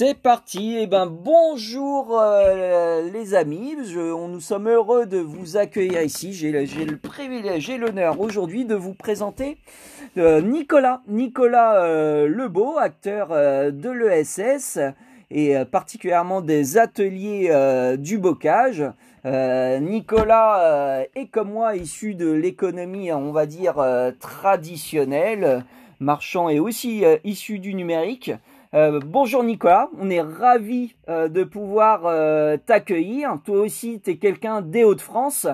C'est parti, eh ben bonjour euh, les amis, nous sommes heureux de vous accueillir ici. J'ai le privilège et l'honneur aujourd'hui de vous présenter euh, Nicolas, Nicolas euh, Lebeau, acteur de l'ESS et particulièrement des ateliers du bocage. Nicolas est comme moi issu de l'économie, on va dire, traditionnelle, marchand et aussi issu du numérique. Euh, bonjour Nicolas, on est ravi euh, de pouvoir euh, t'accueillir. Toi aussi, tu es quelqu'un des Hauts-de-France,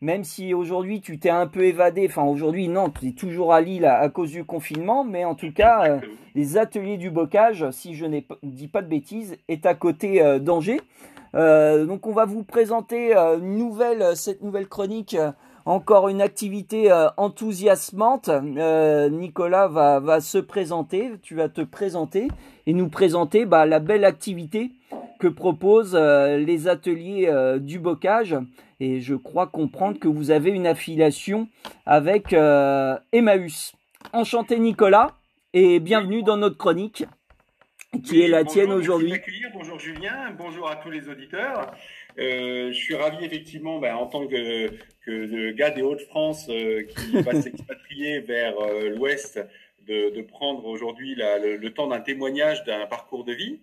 même si aujourd'hui tu t'es un peu évadé. Enfin, aujourd'hui, non, tu es toujours à Lille à, cause du confinement, mais en tout cas, les ateliers du bocage, si je ne dis pas de bêtises, est à côté d'Angers. donc, on va vous présenter nouvelle, cette nouvelle chronique encore une activité euh, enthousiasmante. Euh, Nicolas va, va, se présenter, tu vas te présenter et nous présenter bah, la belle activité que proposent euh, les ateliers du bocage. Et je crois comprendre que vous avez une affiliation avec Emmaüs. Enchanté Nicolas et bienvenue dans notre chronique qui est la tienne aujourd'hui. Bonjour Julien, bonjour à tous les auditeurs. Euh, je suis ravi effectivement, ben, en tant que, que gars des Hauts-de-France euh, qui va s'expatrier vers euh, l'Ouest, de, de, prendre aujourd'hui le, le, temps d'un témoignage d'un parcours de vie.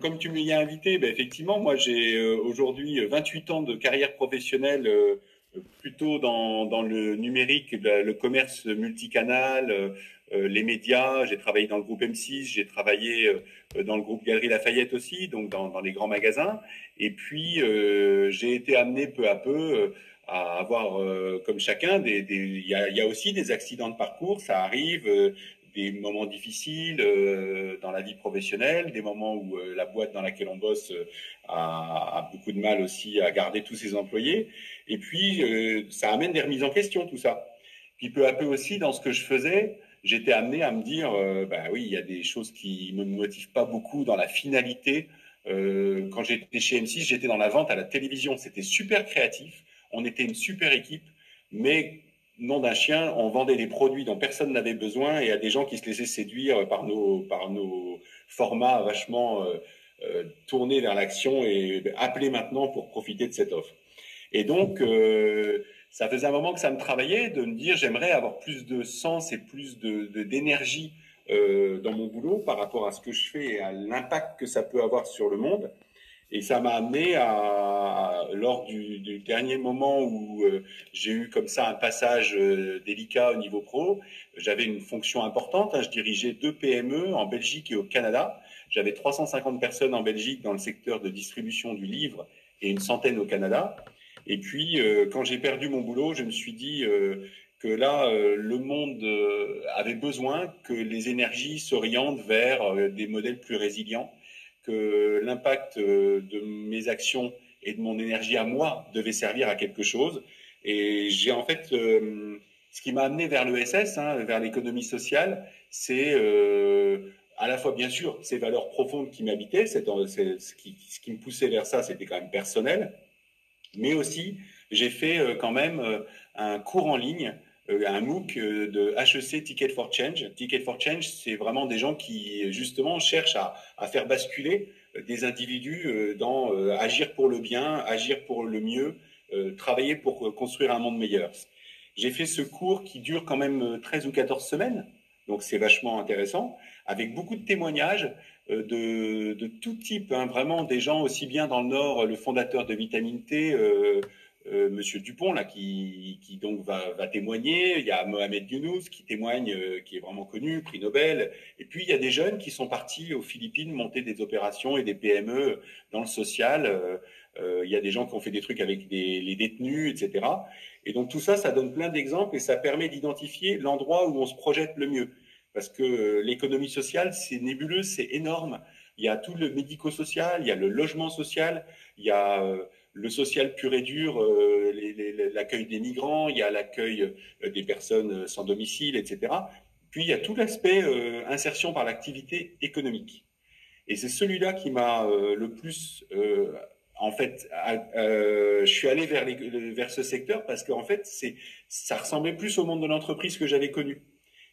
comme tu m'y as invité, ben, effectivement, moi j'ai aujourd'hui 28 ans de carrière professionnelle plutôt dans, le numérique, le commerce multicanal, euh, les médias, j'ai travaillé dans le groupe M6, j'ai travaillé euh, dans le groupe Galerie Lafayette aussi, donc dans, les grands magasins. Et puis, euh, j'ai été amené peu à peu à avoir, comme chacun, il y, a, aussi des accidents de parcours, ça arrive, des moments difficiles dans la vie professionnelle, des moments où la boîte dans laquelle on bosse a, beaucoup de mal aussi à garder tous ses employés. Et puis, ça amène des remises en question, tout ça. Puis peu à peu aussi, dans ce que je faisais, j'étais amené à me dire, euh, bah oui, il y a des choses qui me motivent pas beaucoup dans la finalité. Euh, quand j'étais chez M6, j'étais dans la vente à la télévision. C'était super créatif. On était une super équipe, mais nom d'un chien, on vendait des produits dont personne n'avait besoin et à des gens qui se laissaient séduire par nos, par nos formats vachement euh, euh tournés vers l'action et appelés maintenant pour profiter de cette offre. Et donc, euh, ça faisait un moment que ça me travaillait de me dire j'aimerais avoir plus de sens et plus d'énergie euh, dans mon boulot par rapport à ce que je fais et à l'impact que ça peut avoir sur le monde. Et ça m'a amené à, lors du, dernier moment où euh, j'ai eu comme ça un passage délicat au niveau pro, j'avais une fonction importante. Hein, je dirigeais deux PME en Belgique et au Canada. J'avais 350 personnes en Belgique dans le secteur de distribution du livre et une centaine au Canada. Et puis, euh, quand j'ai perdu mon boulot, je me suis dit euh, que là, euh, le monde avait besoin que les énergies s'orientent vers des modèles plus résilients, que l'impact de mes actions et de mon énergie à moi devait servir à quelque chose. Et j'ai en fait, ce qui m'a amené vers l'ESS, hein, vers l'économie sociale, c'est à la fois, bien sûr, ces valeurs profondes qui m'habitaient, ce qui, ce qui me poussait vers ça, c'était quand même personnel, mais aussi, j'ai fait euh, quand même euh, un cours en ligne, euh, un MOOC de HEC Ticket for Change. Ticket for Change, c'est vraiment des gens qui, justement, cherchent à, faire basculer des individus dans agir pour le bien, agir pour le mieux, travailler pour construire un monde meilleur. J'ai fait ce cours qui dure quand même 13 ou 14 semaines, donc c'est vachement intéressant, avec beaucoup de témoignages de, de, tout type, hein, vraiment des gens aussi bien dans le Nord, le fondateur de Vitamine T, euh, euh, Monsieur Dupont là, qui, qui donc va, va, témoigner. Il y a Mohamed Younous qui témoigne, euh, qui est vraiment connu, prix Nobel. Et puis il y a des jeunes qui sont partis aux Philippines monter des opérations et des PME dans le social. Euh, il y a des gens qui ont fait des trucs avec des, les détenus, etc. Et donc tout ça, ça donne plein d'exemples et ça permet d'identifier l'endroit où on se projette le mieux parce que euh, l'économie sociale, c'est nébuleux, c'est énorme. Il y a tout le médico-social, il y a le logement social, il y a euh, le social pur et dur, euh, l'accueil des migrants, il y a l'accueil des personnes sans domicile, etc. Puis il y a tout l'aspect insertion par l'activité économique. Et c'est celui-là qui m'a le plus, en fait, je suis allé vers, ce secteur parce qu'en fait, ça ressemblait plus au monde de l'entreprise que j'avais connu.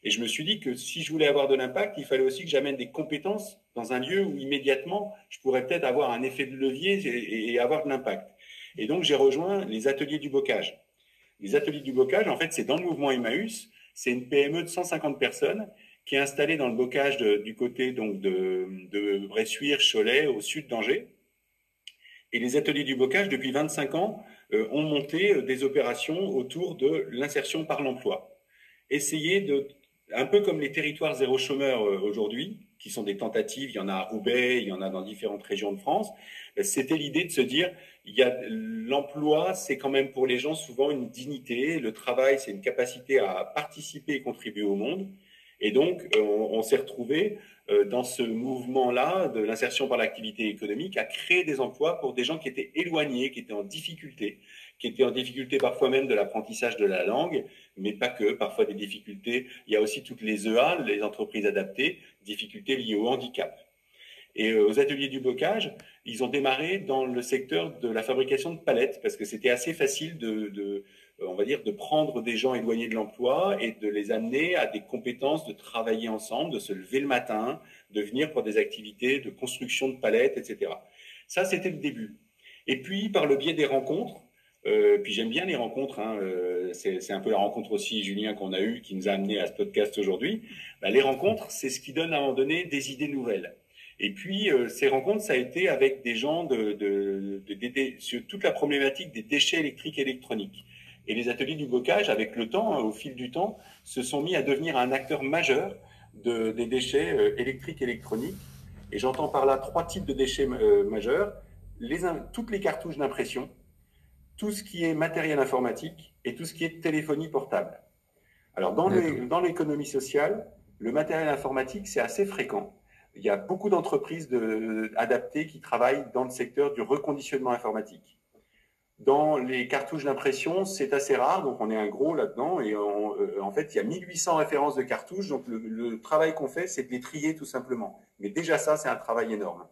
Et je me suis dit que si je voulais avoir de l'impact, il fallait aussi que j'amène des compétences dans un lieu où immédiatement, je pourrais peut-être avoir un effet de levier et, avoir de l'impact. Et donc, j'ai rejoint les ateliers du bocage. Les ateliers du bocage, en fait, c'est dans le mouvement Emmaüs. C'est une PME de 150 personnes qui est installée dans le bocage du côté donc de, de Bressuire, Cholet, au sud d'Angers. Et les ateliers du bocage, depuis 25 ans, euh, ont monté euh, des opérations autour de l'insertion par l'emploi. Essayer de un peu comme les territoires zéro chômeur euh, aujourd'hui, qui sont des tentatives, il y en a à Roubaix, il y en a dans différentes régions de France, euh, c'était l'idée de se dire, il y a l'emploi, c'est quand même pour les gens souvent une dignité, le travail, c'est une capacité à participer et contribuer au monde. Et donc, euh, on, s'est retrouvé dans ce mouvement-là de l'insertion par l'activité économique à créer des emplois pour des gens qui étaient éloignés, qui étaient en difficulté, qui étaient en difficulté parfois même de l'apprentissage de la langue, mais pas que, parfois des difficultés. Il y a aussi toutes les EA, les entreprises adaptées, difficultés liées au handicap. Et euh, aux ateliers du bocage, ils ont démarré dans le secteur de la fabrication de palettes, parce que c'était assez facile de, euh, on va dire, de prendre des gens éloignés de l'emploi et de les amener à des compétences, de travailler ensemble, de se lever le matin, de venir pour des activités de construction de palettes, etc. Ça, c'était le début. Et puis, par le biais des rencontres, euh, puis j'aime bien les rencontres. Hein, euh, c'est un peu la rencontre aussi, Julien, qu'on a eue, qui nous a amené à ce podcast aujourd'hui. Bah, les rencontres, c'est ce qui donne à un moment donné des idées nouvelles. Et puis euh, ces rencontres, ça a été avec des gens de, de, de, sur toute la problématique des déchets électriques et électroniques. Et les ateliers du bocage, avec le temps, hein, au fil du temps, se sont mis à devenir un acteur majeur de, des déchets électriques et électroniques. Et j'entends par là trois types de déchets majeurs. Les, toutes les cartouches d'impression, tout ce qui est matériel informatique et tout ce qui est téléphonie portable. Alors, dans l'économie sociale, le matériel informatique, c'est assez fréquent. Il y a beaucoup d'entreprises adaptées qui travaillent dans le secteur du reconditionnement informatique. Dans les cartouches d'impression, c'est assez rare, donc on est un gros là-dedans. Et euh, en fait, il y a 1800 références de cartouches, donc le travail qu'on fait, c'est de les trier tout simplement. Mais déjà ça, c'est un travail énorme.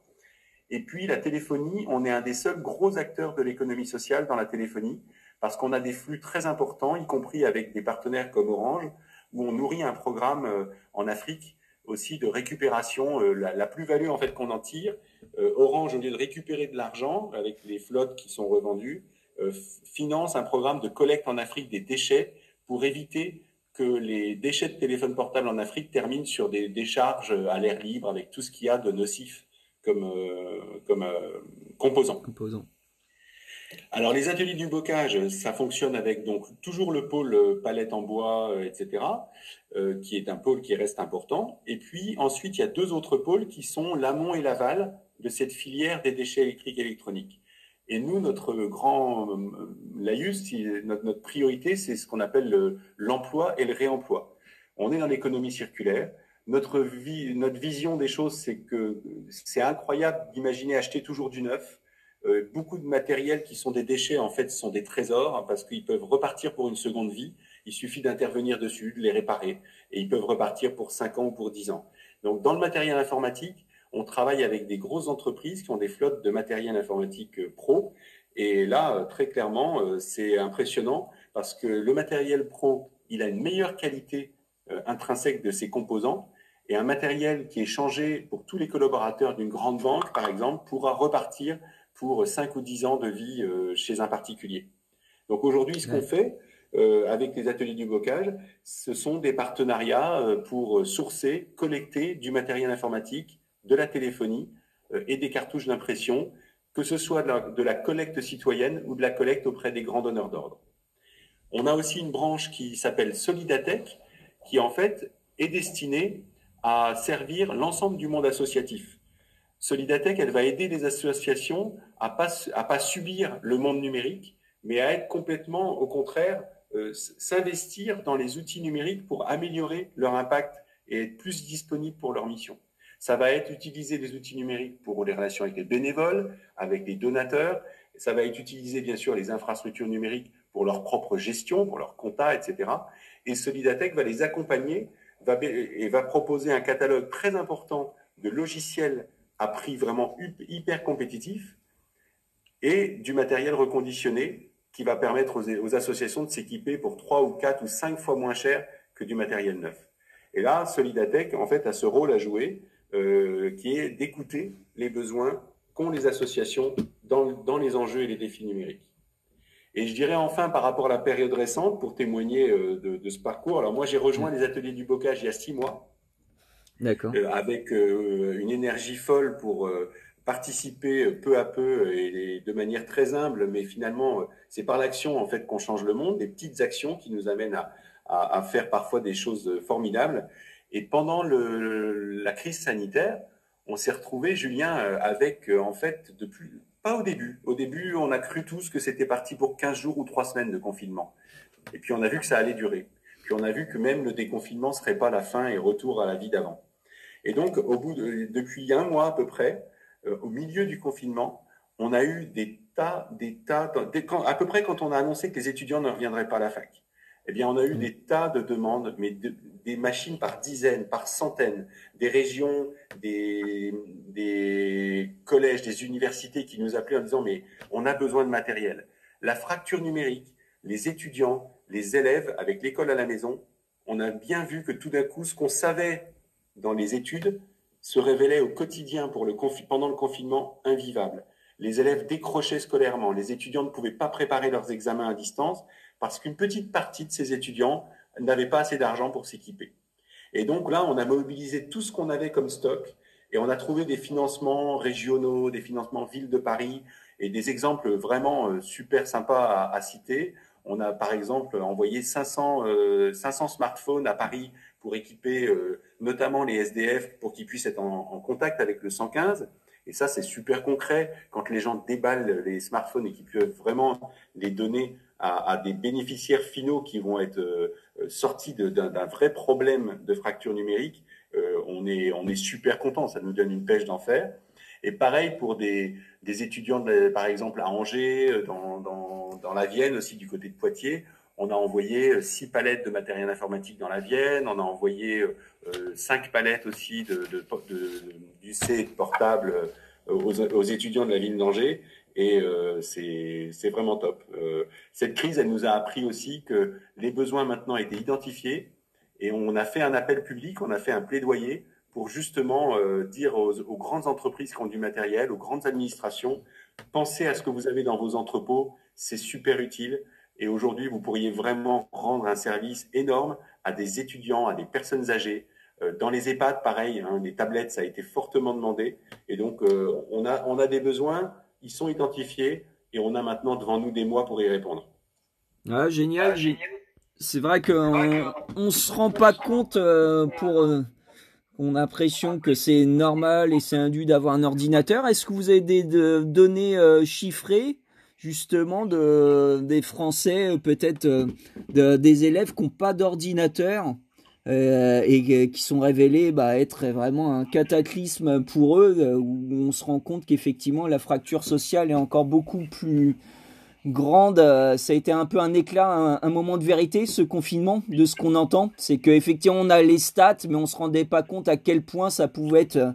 Et puis la téléphonie, on est un des seuls gros acteurs de l'économie sociale dans la téléphonie, parce qu'on a des flux très importants, y compris avec des partenaires comme Orange, où on nourrit un programme euh, en Afrique aussi de récupération, euh, la, plus-value en fait qu'on en tire. Euh, Orange, au lieu de récupérer de l'argent avec les flottes qui sont revendues, finance un programme de collecte en Afrique des déchets pour éviter que les déchets de téléphone portable en Afrique terminent sur des décharges à l'air libre avec tout ce qu'il y a de nocif comme, euh, comme euh, composant. composant. Alors les ateliers du bocage, ça fonctionne avec donc toujours le pôle euh, palette en bois, etc., qui est un pôle qui reste important. Et puis ensuite, il y a deux autres pôles qui sont l'amont et l'aval de cette filière des déchets électriques et électroniques. Et nous, notre grand laïus, notre, notre priorité, c'est ce qu'on appelle l'emploi et le réemploi. On est dans l'économie circulaire notre, vie, notre vision des choses, c'est que c'est incroyable d'imaginer acheter toujours du neuf. Euh, beaucoup de matériels qui sont des déchets, en fait, sont des trésors hein, parce qu'ils peuvent repartir pour une seconde vie. Il suffit d'intervenir dessus, de les réparer, et ils peuvent repartir pour 5 ans ou pour 10 ans. Donc, dans le matériel informatique, on travaille avec des grosses entreprises qui ont des flottes de matériel informatique euh, pro. Et là, euh, très clairement, c'est impressionnant parce que le matériel pro, il a une meilleure qualité intrinsèque de ses composants et un matériel qui est changé pour tous les collaborateurs d'une grande banque, par exemple, pourra repartir pour 5 ou 10 ans de vie euh, chez un particulier. Donc aujourd'hui, ce qu'on fait euh, avec les ateliers du bocage, ce sont des partenariats euh, pour sourcer, collecter du matériel informatique, de la téléphonie et des cartouches d'impression, que ce soit de la, de la collecte citoyenne ou de la collecte auprès des grands donneurs d'ordre. On a aussi une branche qui s'appelle Solidatech, qui en fait est destinée à servir l'ensemble du monde associatif. Solidatech, elle va aider les associations à pas à pas subir le monde numérique, mais à être complètement, au contraire, euh, s'investir dans les outils numériques pour améliorer leur impact et être plus disponible pour leur mission. Ça va être utiliser des outils numériques pour les relations avec les bénévoles, avec les donateurs. Ça va être utiliser bien sûr les infrastructures numériques pour leur propre gestion, pour leur compta, etc. Et Solidatech va les accompagner et va proposer un catalogue très important de logiciels à prix vraiment hyper compétitif et du matériel reconditionné qui va permettre aux, associations de s'équiper pour trois ou quatre ou cinq fois moins cher que du matériel neuf. Et là, Solidatech, en fait, a ce rôle à jouer, euh, qui est d'écouter les besoins qu'ont les associations dans, les enjeux et les défis numériques. Et je dirais enfin, par rapport à la période récente, pour témoigner euh, de, de, ce parcours, alors moi j'ai rejoint les ateliers du bocage il y a six mois, euh, avec euh, une énergie folle pour participer peu à peu et, de manière très humble, mais finalement c'est par l'action en fait qu'on change le monde, des petites actions qui nous amènent à, à, à faire parfois des choses formidables. Et pendant le, la crise sanitaire, on s'est retrouvé, Julien, avec en fait depuis pas au début. Au début, on a cru tous que c'était parti pour 15 jours ou 3 semaines de confinement. Et puis on a vu que ça allait durer. Puis on a vu que même le déconfinement serait pas la fin et retour à la vie d'avant. Et donc, au bout de, depuis un mois à peu près, euh, au milieu du confinement, on a eu des tas, des tas, à peu près quand on a annoncé que les étudiants ne reviendraient pas à la fac. Eh bien, on a eu mmh. des tas de demandes, mais de, des machines par dizaines, par centaines, des régions, des, des collèges, des universités qui nous appelaient en disant mais on a besoin de matériel. La fracture numérique, les étudiants, les élèves avec l'école à la maison, on a bien vu que tout d'un coup, ce qu'on savait dans les études se révélait au quotidien pour le pendant le confinement invivable. Les élèves décrochaient scolairement, les étudiants ne pouvaient pas préparer leurs examens à distance parce qu'une petite partie de ces étudiants n'avaient pas assez d'argent pour s'équiper. Et donc là, on a mobilisé tout ce qu'on avait comme stock et on a trouvé des financements régionaux, des financements ville de Paris et des exemples vraiment euh, super sympas à, citer. On a par exemple envoyé 500, euh, 500 smartphones à Paris pour équiper euh, notamment les SDF pour qu'ils puissent être en, contact avec le 115. Et ça, c'est super concret quand les gens déballent les smartphones et qu'ils peuvent vraiment les donner à, des bénéficiaires finaux qui vont être euh, sortis d'un vrai problème de fracture numérique. Euh, on, est, super content, ça nous donne une pêche d'enfer. Et pareil pour des, étudiants, par exemple, à Angers, euh, dans, la Vienne aussi, du côté de Poitiers. On a envoyé euh, six palettes de matériel informatique dans la Vienne. On a envoyé euh, cinq palettes aussi de, du C portable aux, aux, étudiants de la ville d'Angers. Et euh, c'est vraiment top. Euh, cette crise, elle nous a appris aussi que les besoins maintenant étaient identifiés. Et on a fait un appel public, on a fait un plaidoyer pour justement euh, dire aux, grandes entreprises qui ont du matériel, aux grandes administrations, pensez à ce que vous avez dans vos entrepôts, c'est super utile. Et aujourd'hui, vous pourriez vraiment rendre un service énorme à des étudiants, à des personnes âgées. Euh, dans les EHPAD, pareil, hein, les tablettes, ça a été fortement demandé. Et donc, euh, on, a, on a des besoins, ils sont identifiés, et on a maintenant devant nous des mois pour y répondre. Ah, génial. Ah, génial. C'est vrai qu'on ne se rend pas compte euh, pour on a l'impression que c'est normal et c'est indu d'avoir un ordinateur. Est-ce que vous avez des de, données euh, chiffrées justement de des Français, euh, peut-être euh, de, des élèves qui n'ont pas d'ordinateur euh, et qui sont révélés bah, être vraiment un cataclysme pour eux, où on se rend compte qu'effectivement la fracture sociale est encore beaucoup plus grande. Ça a été un peu un éclat, un, un moment de vérité, ce confinement, de ce qu'on entend. C'est qu'effectivement, on a les stats, mais on se rendait pas compte à quel point ça pouvait être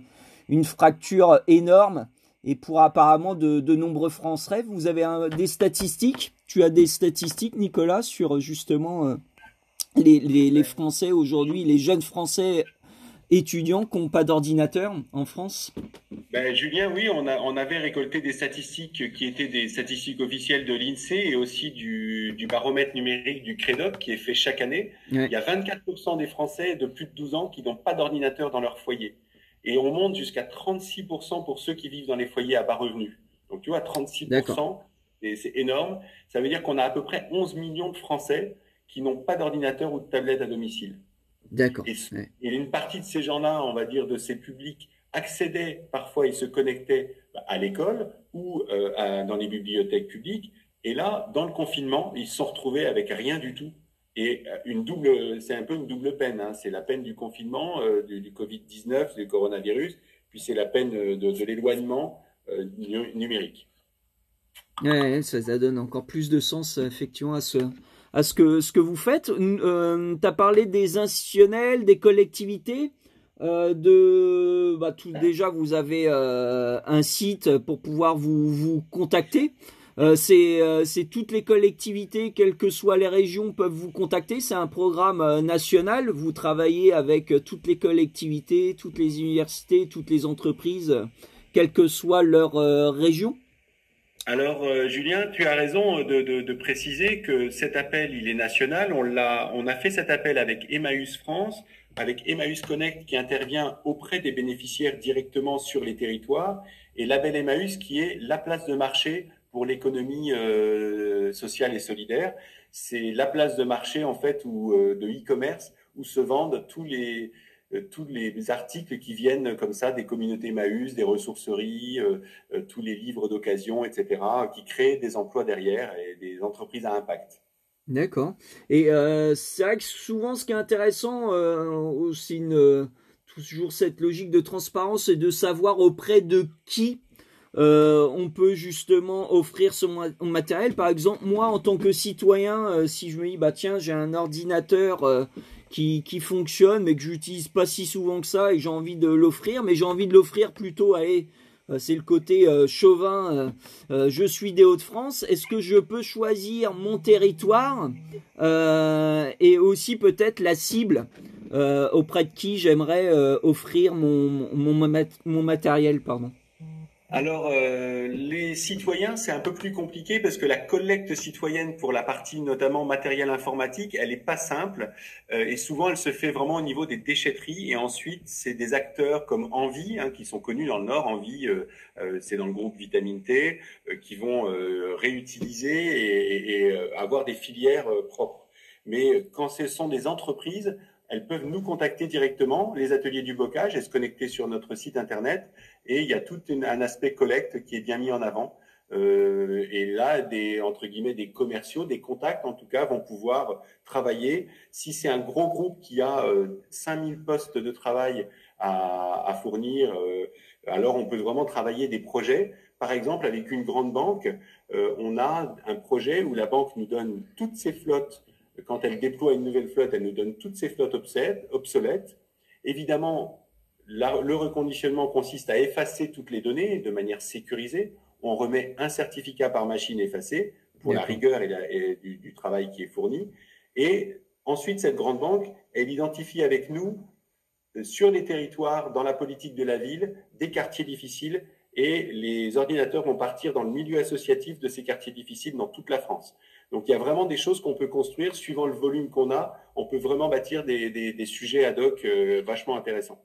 une fracture énorme. Et pour apparemment de, de nombreux Français, vous avez un, des statistiques. Tu as des statistiques, Nicolas, sur justement euh, les, les, les Français aujourd'hui, les jeunes Français étudiants qui n'ont pas d'ordinateur en France? Ben, Julien, oui, on, a, on avait récolté des statistiques qui étaient des statistiques officielles de l'INSEE et aussi du, du, baromètre numérique du CREDOP qui est fait chaque année. Ouais. Il y a 24% des Français de plus de 12 ans qui n'ont pas d'ordinateur dans leur foyer. Et on monte jusqu'à 36% pour ceux qui vivent dans les foyers à bas revenus. Donc tu vois, 36%, c'est énorme. Ça veut dire qu'on a à peu près 11 millions de Français qui n'ont pas d'ordinateur ou de tablette à domicile. D'accord. Et, ouais. et, une partie de ces gens-là, on va dire, de ces publics, accédaient, parfois ils se connectaient à l'école ou euh, à, dans les bibliothèques publiques. Et là, dans le confinement, ils se sont retrouvés avec rien du tout. Et euh, une double, c'est un peu une double peine. Hein. C'est la peine du confinement, euh, du, du Covid-19, du coronavirus, puis c'est la peine de, de l'éloignement euh, numérique. Ouais, ça, ça donne encore plus de sens effectivement à ce, à ce que, ce que vous faites. Euh, tu as parlé des institutionnels, des collectivités. Euh, de bah, tout déjà vous avez euh, un site pour pouvoir vous, vous contacter c'est toutes les collectivités, quelles que soient les régions, peuvent vous contacter. C'est un programme national. Vous travaillez avec toutes les collectivités, toutes les universités, toutes les entreprises, quelle que soit leur région. Alors, euh, Julien, tu as raison de, préciser que cet appel, il est national. On l'a, on a fait cet appel avec Emmaüs France, avec Emmaüs Connect qui intervient auprès des bénéficiaires directement sur les territoires, et Label Emmaüs qui est la place de marché pour l'économie euh, sociale et solidaire. C'est la place de marché en fait ou euh, de e-commerce où se vendent tous les euh, tous les articles qui viennent comme ça des communautés Maüs, des ressourceries, tous les livres d'occasion, etc., qui créent des emplois derrière et des entreprises à impact. D'accord. Et c'est vrai que souvent, ce qui est intéressant, aussi toujours cette logique de transparence, c'est de savoir auprès de qui on peut justement offrir ce matériel. Par exemple, moi, en tant que citoyen, si je me dis, bah tiens, j'ai un ordinateur qui, qui fonctionne mais que j'utilise pas si souvent que ça et j'ai envie de l'offrir, mais j'ai envie de l'offrir plutôt à euh, c'est le côté euh, chauvin. Euh, je suis des Hauts-de-France. Est-ce que je peux choisir mon territoire et aussi peut-être la cible auprès de qui j'aimerais offrir mon, mon, mon matériel, pardon. Alors, euh, les citoyens, c'est un peu plus compliqué parce que la collecte citoyenne pour la partie notamment matériel informatique, elle n'est pas simple euh, et souvent elle se fait vraiment au niveau des déchetteries et ensuite c'est des acteurs comme Envie hein, qui sont connus dans le Nord. Envie, euh, c'est dans le groupe Vitamine T, qui vont réutiliser et, et avoir des filières propres. Mais quand ce sont des entreprises, elles peuvent nous contacter directement, les ateliers du bocage, et se connecter sur notre site internet. Et il y a tout un aspect collecte qui est bien mis en avant. Euh, et là, des entre guillemets des commerciaux, des contacts en tout cas, vont pouvoir travailler. Si c'est un gros groupe qui a euh, 5000 postes de travail à, fournir, euh, alors on peut vraiment travailler des projets. Par exemple, avec une grande banque, euh, on a un projet où la banque nous donne toutes ses flottes quand elle déploie une nouvelle flotte, elle nous donne toutes ces flottes obsolètes. Évidemment, le reconditionnement consiste à effacer toutes les données de manière sécurisée. On remet un certificat par machine effacé pour la rigueur et, du, travail qui est fourni. Et ensuite, cette grande banque, elle identifie avec nous euh, sur les territoires, dans la politique de la ville, des quartiers difficiles et les ordinateurs vont partir dans le milieu associatif de ces quartiers difficiles dans toute la France. Donc il y a vraiment des choses qu'on peut construire suivant le volume qu'on a. On peut vraiment bâtir des, sujets ad hoc euh, vachement intéressants.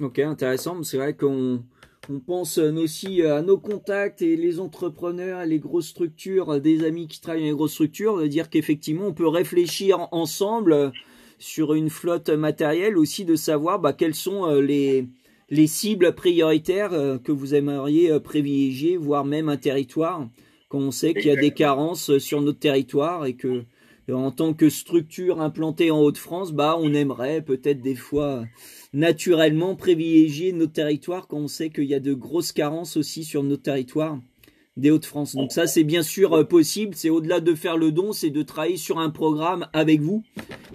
Ok, intéressant. C'est vrai qu'on on pense aussi à nos contacts et les entrepreneurs, les grosses structures, des amis qui travaillent dans les grosses structures, de dire qu'effectivement on peut réfléchir ensemble sur une flotte matérielle aussi, de savoir bah, quelles sont euh, les, les cibles prioritaires euh, que vous aimeriez privilégier, voire même un territoire quand on sait qu'il y a des carences sur notre territoire et que en tant que structure implantée en Haute-France, bah on aimerait peut-être des fois naturellement privilégier notre territoire quand on sait qu'il y a de grosses carences aussi sur notre territoire des Hauts-de-France. Donc ça c'est bien sûr euh, possible, c'est au-delà de faire le don, c'est de travailler sur un programme avec vous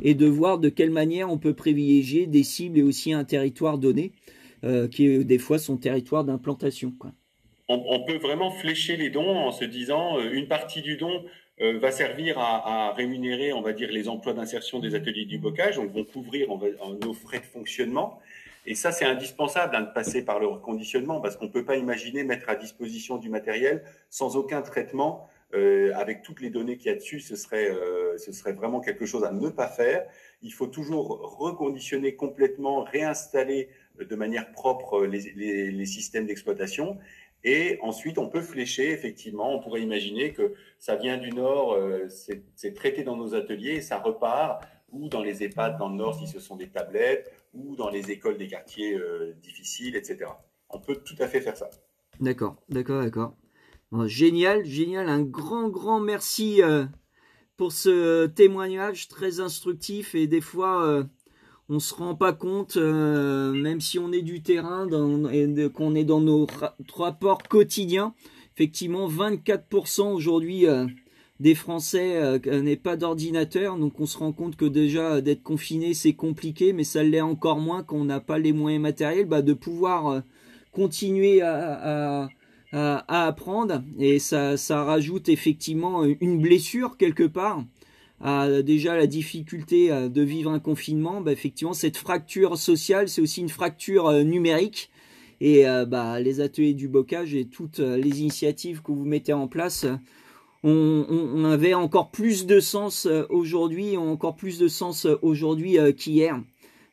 et de voir de quelle manière on peut privilégier des cibles et aussi un territoire donné euh, qui est des fois son territoire d'implantation quoi on, peut vraiment flécher les dons en se disant euh, une partie du don euh, va servir à, rémunérer, on va dire, les emplois d'insertion des ateliers du bocage, donc vont couvrir nos frais de fonctionnement. Et ça, c'est indispensable hein, de passer par le reconditionnement parce qu'on ne peut pas imaginer mettre à disposition du matériel sans aucun traitement. Euh, avec toutes les données qu'il y a dessus, ce serait, ce serait vraiment quelque chose à ne pas faire. Il faut toujours reconditionner complètement, réinstaller de manière propre les systèmes d'exploitation et ensuite, on peut flécher, effectivement, on pourrait imaginer que ça vient du Nord, euh, c'est traité dans nos ateliers et ça repart, ou dans les EHPAD dans le Nord si ce sont des tablettes, ou dans les écoles des quartiers euh, difficiles, etc. On peut tout à fait faire ça. D'accord, d'accord, d'accord. génial, génial. Un grand, grand merci euh, pour ce témoignage très instructif et des fois on se rend pas compte, euh, même si on est du terrain qu'on est dans nos rapports quotidiens. Effectivement, 24% aujourd'hui euh, des Français euh, pas d'ordinateur, donc on se rend compte que déjà d'être confiné c'est compliqué, mais ça l'est encore moins quand on n'a pas les moyens matériels, bah, de pouvoir continuer à, apprendre et ça rajoute effectivement une blessure quelque part à déjà la difficulté de vivre un confinement. Bah, effectivement, cette fracture sociale, c'est aussi une fracture numérique et bah, les ateliers du bocage et toutes les initiatives que vous mettez en place on, on, avait encore plus de sens aujourd'hui, encore plus de sens aujourd'hui qu'hier.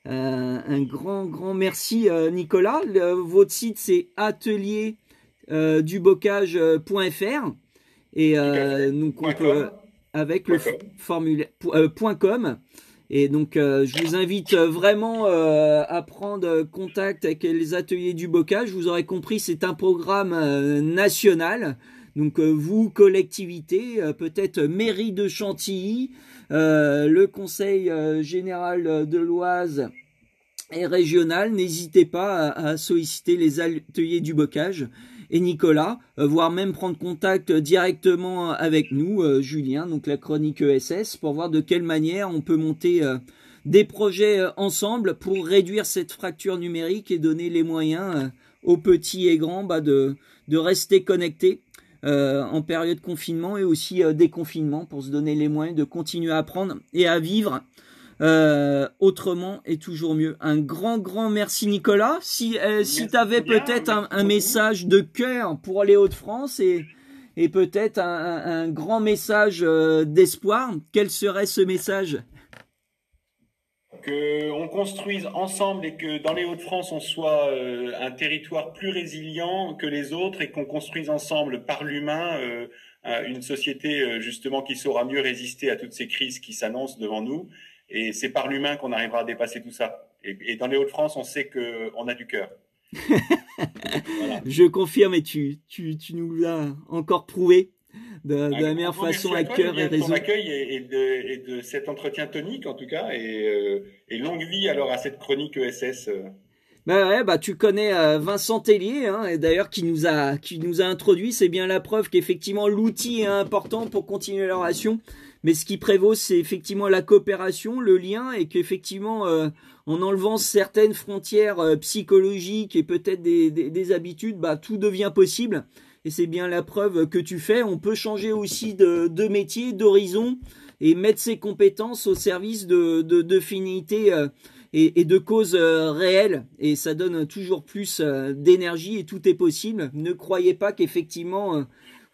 Euh, un grand, grand merci euh, Nicolas. votre site c'est atelier euh, et donc on peut avec le formulaire .com et donc je vous invite vraiment à prendre contact avec les ateliers du bocage. Vous aurez compris, c'est un programme national. Donc vous, collectivité, peut-être mairie de Chantilly, le conseil général de l'Oise et régional, n'hésitez pas à, solliciter les ateliers du bocage et Nicolas, euh, voire même prendre contact directement avec nous, euh, Julien, donc la chronique ESS, pour voir de quelle manière on peut monter euh, des projets ensemble pour réduire cette fracture numérique et donner les moyens aux petits et grands bah, de, de rester connectés en période de confinement et aussi déconfinement pour se donner les moyens de continuer à apprendre et à vivre euh, autrement est toujours mieux. Un grand, grand merci Nicolas. Si, euh, si tu avais peut-être un, message de cœur pour les Hauts-de-France et, et peut-être un, un, grand message euh, d'espoir, quel serait ce message? Qu'on construise ensemble et que dans les Hauts-de-France, on soit euh, un territoire plus résilient que les autres et qu'on construise ensemble par l'humain une société justement qui saura mieux résister à toutes ces crises qui s'annoncent devant nous et c'est par l'humain qu'on arrivera à dépasser tout ça. Et, dans les Hauts-de-France, on sait qu'on a du cœur. Je confirme et tu, tu, tu nous l'as encore prouvé de, la meilleure façon avec cœur et raison. accueil et, de, et, de, cet entretien tonique en tout cas et, euh, et longue vie alors à cette chronique ESS. Euh. Bah ouais, bah tu connais euh, Vincent Tellier, hein, et d'ailleurs qui nous a qui nous a introduit, c'est bien la preuve qu'effectivement l'outil est important pour continuer la relation mais ce qui prévaut, c'est effectivement la coopération, le lien, et qu'effectivement, euh, en enlevant certaines frontières euh, psychologiques et peut-être des, habitudes, bah, tout devient possible. Et c'est bien la preuve que tu fais. On peut changer aussi de, métier, d'horizon, et mettre ses compétences au service de, de, euh, et, et, de causes réelles. Et ça donne toujours plus d'énergie et tout est possible. Ne croyez pas qu'effectivement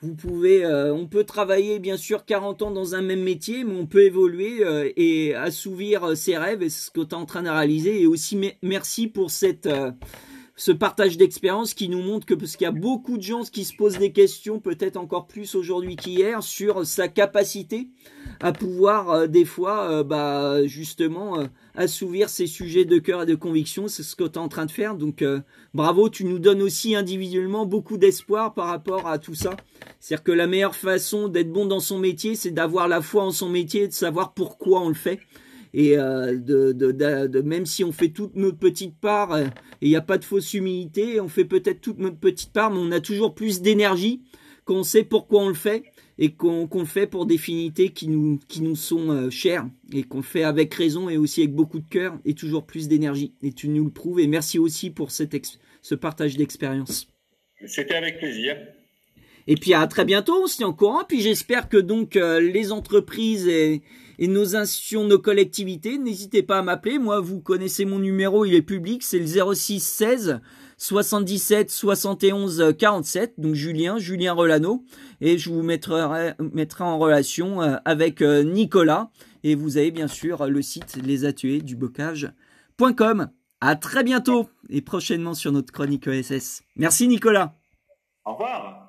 vous pouvez, euh, on peut travailler bien sûr 40 ans dans un même métier, mais on peut évoluer euh, et assouvir euh, ses rêves et ce que tu es en train de réaliser. Et aussi merci pour cette ce partage d'expérience qui nous montre que parce qu'il y a beaucoup de gens qui se posent des questions, peut-être encore plus aujourd'hui qu'hier, sur sa capacité à pouvoir des fois, bah justement assouvir ces sujets de cœur et de conviction. C'est ce que tu es en train de faire. Donc bravo, tu nous donnes aussi individuellement beaucoup d'espoir par rapport à tout ça. C'est-à-dire que la meilleure façon d'être bon dans son métier, c'est d'avoir la foi en son métier, de savoir pourquoi on le fait. Et euh, de, même si on fait toute notre petite part, euh, et il n'y a pas de fausse humilité, on fait peut-être toute notre petite part, mais on a toujours plus d'énergie qu'on sait pourquoi on le fait et qu'on le fait pour des finités qui nous, qui nous sont euh, chères et qu'on le fait avec raison et aussi avec beaucoup de cœur et toujours plus d'énergie. Et tu nous le prouves et merci aussi pour cette ce partage d'expérience. C'était avec plaisir. Et puis à très bientôt, on se tient au courant. Puis j'espère que donc euh, les entreprises et, nos institutions, nos collectivités, n'hésitez pas à m'appeler. Moi, vous connaissez mon numéro, il est public, c'est le 06 16 77 71 47. Donc Julien, Julien Relano, et je vous mettrai, en relation euh, avec euh, Nicolas. Et vous avez bien sûr le site les ateliers du bocage.com. À très bientôt et prochainement sur notre chronique ESS. Merci Nicolas. Au revoir.